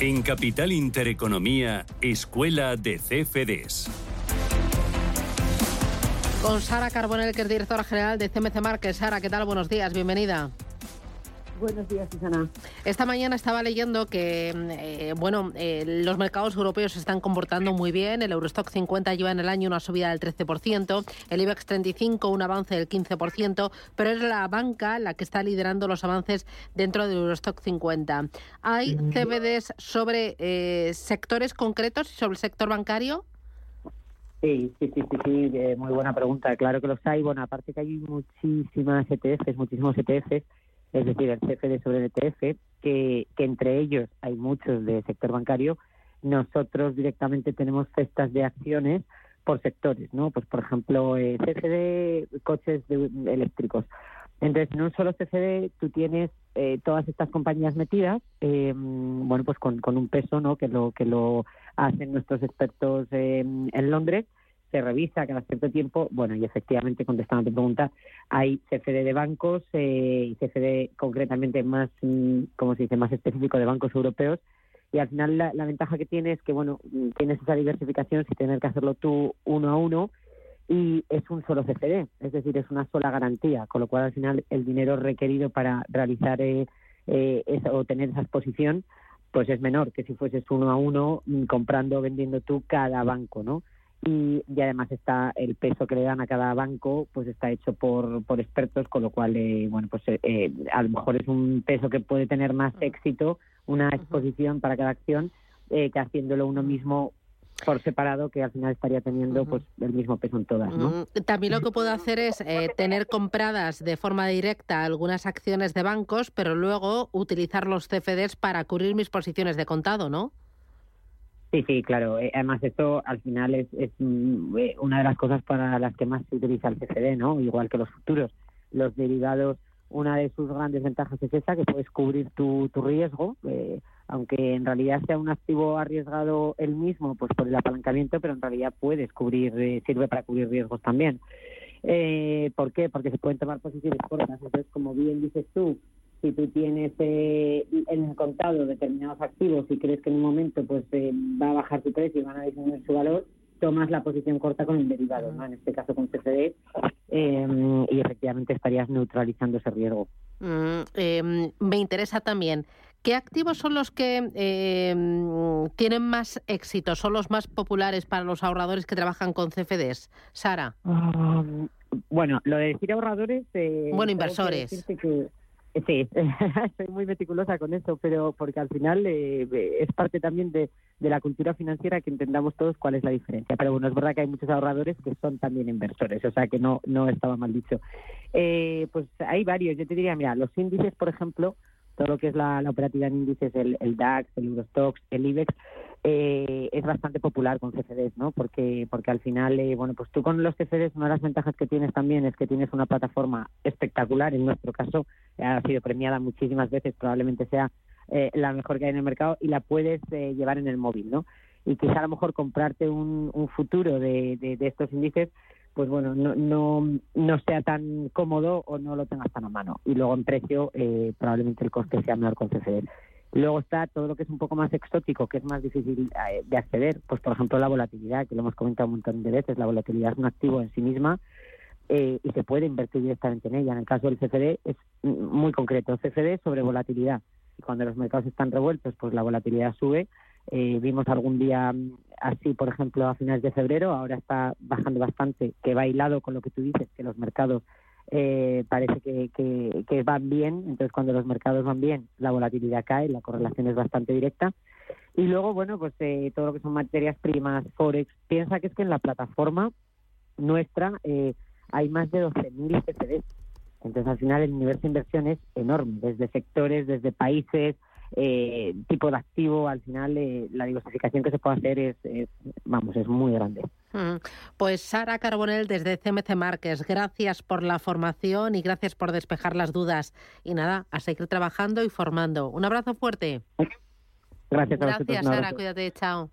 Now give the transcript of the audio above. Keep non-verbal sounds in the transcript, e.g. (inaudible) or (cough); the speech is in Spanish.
En Capital Intereconomía, Escuela de CFDs. Con Sara Carbonell, que es directora general de CMC Market. Sara, ¿qué tal? Buenos días, bienvenida. Buenos días, Susana. Esta mañana estaba leyendo que eh, bueno, eh, los mercados europeos se están comportando muy bien. El Eurostock 50 lleva en el año una subida del 13%, el IBEX 35 un avance del 15%, pero es la banca la que está liderando los avances dentro del Eurostock 50. ¿Hay CBDs sobre eh, sectores concretos y sobre el sector bancario? Sí, sí, sí, sí, sí, muy buena pregunta. Claro que los hay. Bueno, aparte que hay muchísimas ETFs, muchísimos ETFs es decir, el CFD sobre el ETF, que, que entre ellos hay muchos de sector bancario, nosotros directamente tenemos cestas de acciones por sectores, ¿no? Pues, por ejemplo, eh, CFD coches eléctricos. Entonces, en un solo CFD tú tienes eh, todas estas compañías metidas, eh, bueno, pues con, con un peso, ¿no? Que lo que lo hacen nuestros expertos en Londres se revisa cada cierto tiempo. Bueno, y efectivamente, contestando a tu pregunta, hay CFD de bancos eh, y CFD concretamente más, mm, como se dice, más específico de bancos europeos. Y al final la, ventaja que tiene es que, bueno, mm, tienes esa diversificación sin tener que hacerlo tú uno a uno y es un solo CFD, es decir, es una sola garantía, con lo cual al final el dinero requerido para realizar eh, eh o tener esa exposición pues es menor que si fueses uno a uno mm, comprando o vendiendo tú cada banco, ¿no? Y, además está el peso que le dan a cada banco pues está hecho por, por expertos con lo cual eh, bueno pues eh, eh, a lo mejor es un peso que puede tener más éxito una exposición para cada acción que haciéndolo uno mismo por separado que al final estaría teniendo pues el mismo peso en todas ¿no? también lo que puedo hacer es tener compradas de forma directa algunas acciones de bancos pero luego utilizar los CFDs para cubrir mis posiciones de contado no Sí, sí, claro. Eh, además, esto al final es, mm, eh, una de las cosas para las que más se utiliza el CFD, ¿no? Igual que los futuros. Los derivados, una de sus grandes ventajas es esa, que puedes cubrir tu, riesgo, eh, aunque en realidad sea un activo arriesgado el mismo, pues por el apalancamiento, pero en realidad puedes cubrir, sirve para cubrir riesgos también. ¿Por qué? Porque se pueden tomar posiciones cortas. Entonces, como bien dices tú, si tú tienes eh, en contado determinados activos y crees que en un momento pues eh, va a bajar tu precio y van a disminuir su valor, tomas la posición corta con el derivado, ¿no? en este caso con CFD, em, y efectivamente estarías neutralizando ese riesgo. Mm, em, me interesa también, ¿qué activos son los que em, tienen más éxito, son los más populares para los ahorradores que trabajan con CFDs? Sara. Ah, bueno, lo de decir ahorradores... Eh, bueno, inversores. Sí, (laughs) soy muy meticulosa con eso, pero porque al final eh, es parte también de, la cultura financiera que entendamos todos cuál es la diferencia. Pero bueno, es verdad que hay muchos ahorradores que son también inversores, o sea que no, no estaba mal dicho. Eh, pues hay varios, yo te diría, mira, los índices, por ejemplo, todo lo que es la, operativa en índices, el, el DAX, el Eurostox, el IBEX, eh, es bastante popular con CFDs, ¿no? Porque, porque al final, eh, bueno, pues tú con los CFDs, una de las ventajas que tienes también es que tienes una plataforma espectacular. En nuestro caso, ha sido premiada muchísimas veces, probablemente sea eh, la mejor que hay en el mercado y la puedes llevar en el móvil, ¿no? Y quizá a lo mejor comprarte un, un futuro de, de, de estos índices pues bueno, no, no, no sea tan cómodo o no lo tengas tan a mano. Y luego en precio, eh, probablemente el coste sea menor con CFD. Luego está todo lo que es un poco más exótico, que es más difícil eh, de acceder, pues por ejemplo la volatilidad, que lo hemos comentado un montón de veces, la volatilidad es un activo en sí misma eh, y se puede invertir directamente en ella. En el caso del CFD es muy concreto, CFD sobre volatilidad. Y cuando los mercados están revueltos, pues la volatilidad sube eh, vimos algún día mm, así, por ejemplo, a finales de febrero, ahora está bajando bastante, que va hilado con lo que tú dices, que los mercados eh, parece que, que, van bien, entonces cuando los mercados van bien, la volatilidad cae, la correlación es bastante directa. Y luego, bueno, pues eh, todo lo que son materias primas, Forex, piensa que es que en la plataforma nuestra hay más de 12.000 CFDs. Entonces, al final, el universo de inversión es enorme, desde sectores, desde países, eh, tipo de activo, al final eh, la diversificación que se puede hacer es, vamos, es muy grande. Mm. Pues Sara Carbonell desde CMC Márquez, gracias por la formación y gracias por despejar las dudas. Y nada, a seguir trabajando y formando. Un abrazo fuerte. Gracias a Gracias, Sara, cuídate, chao.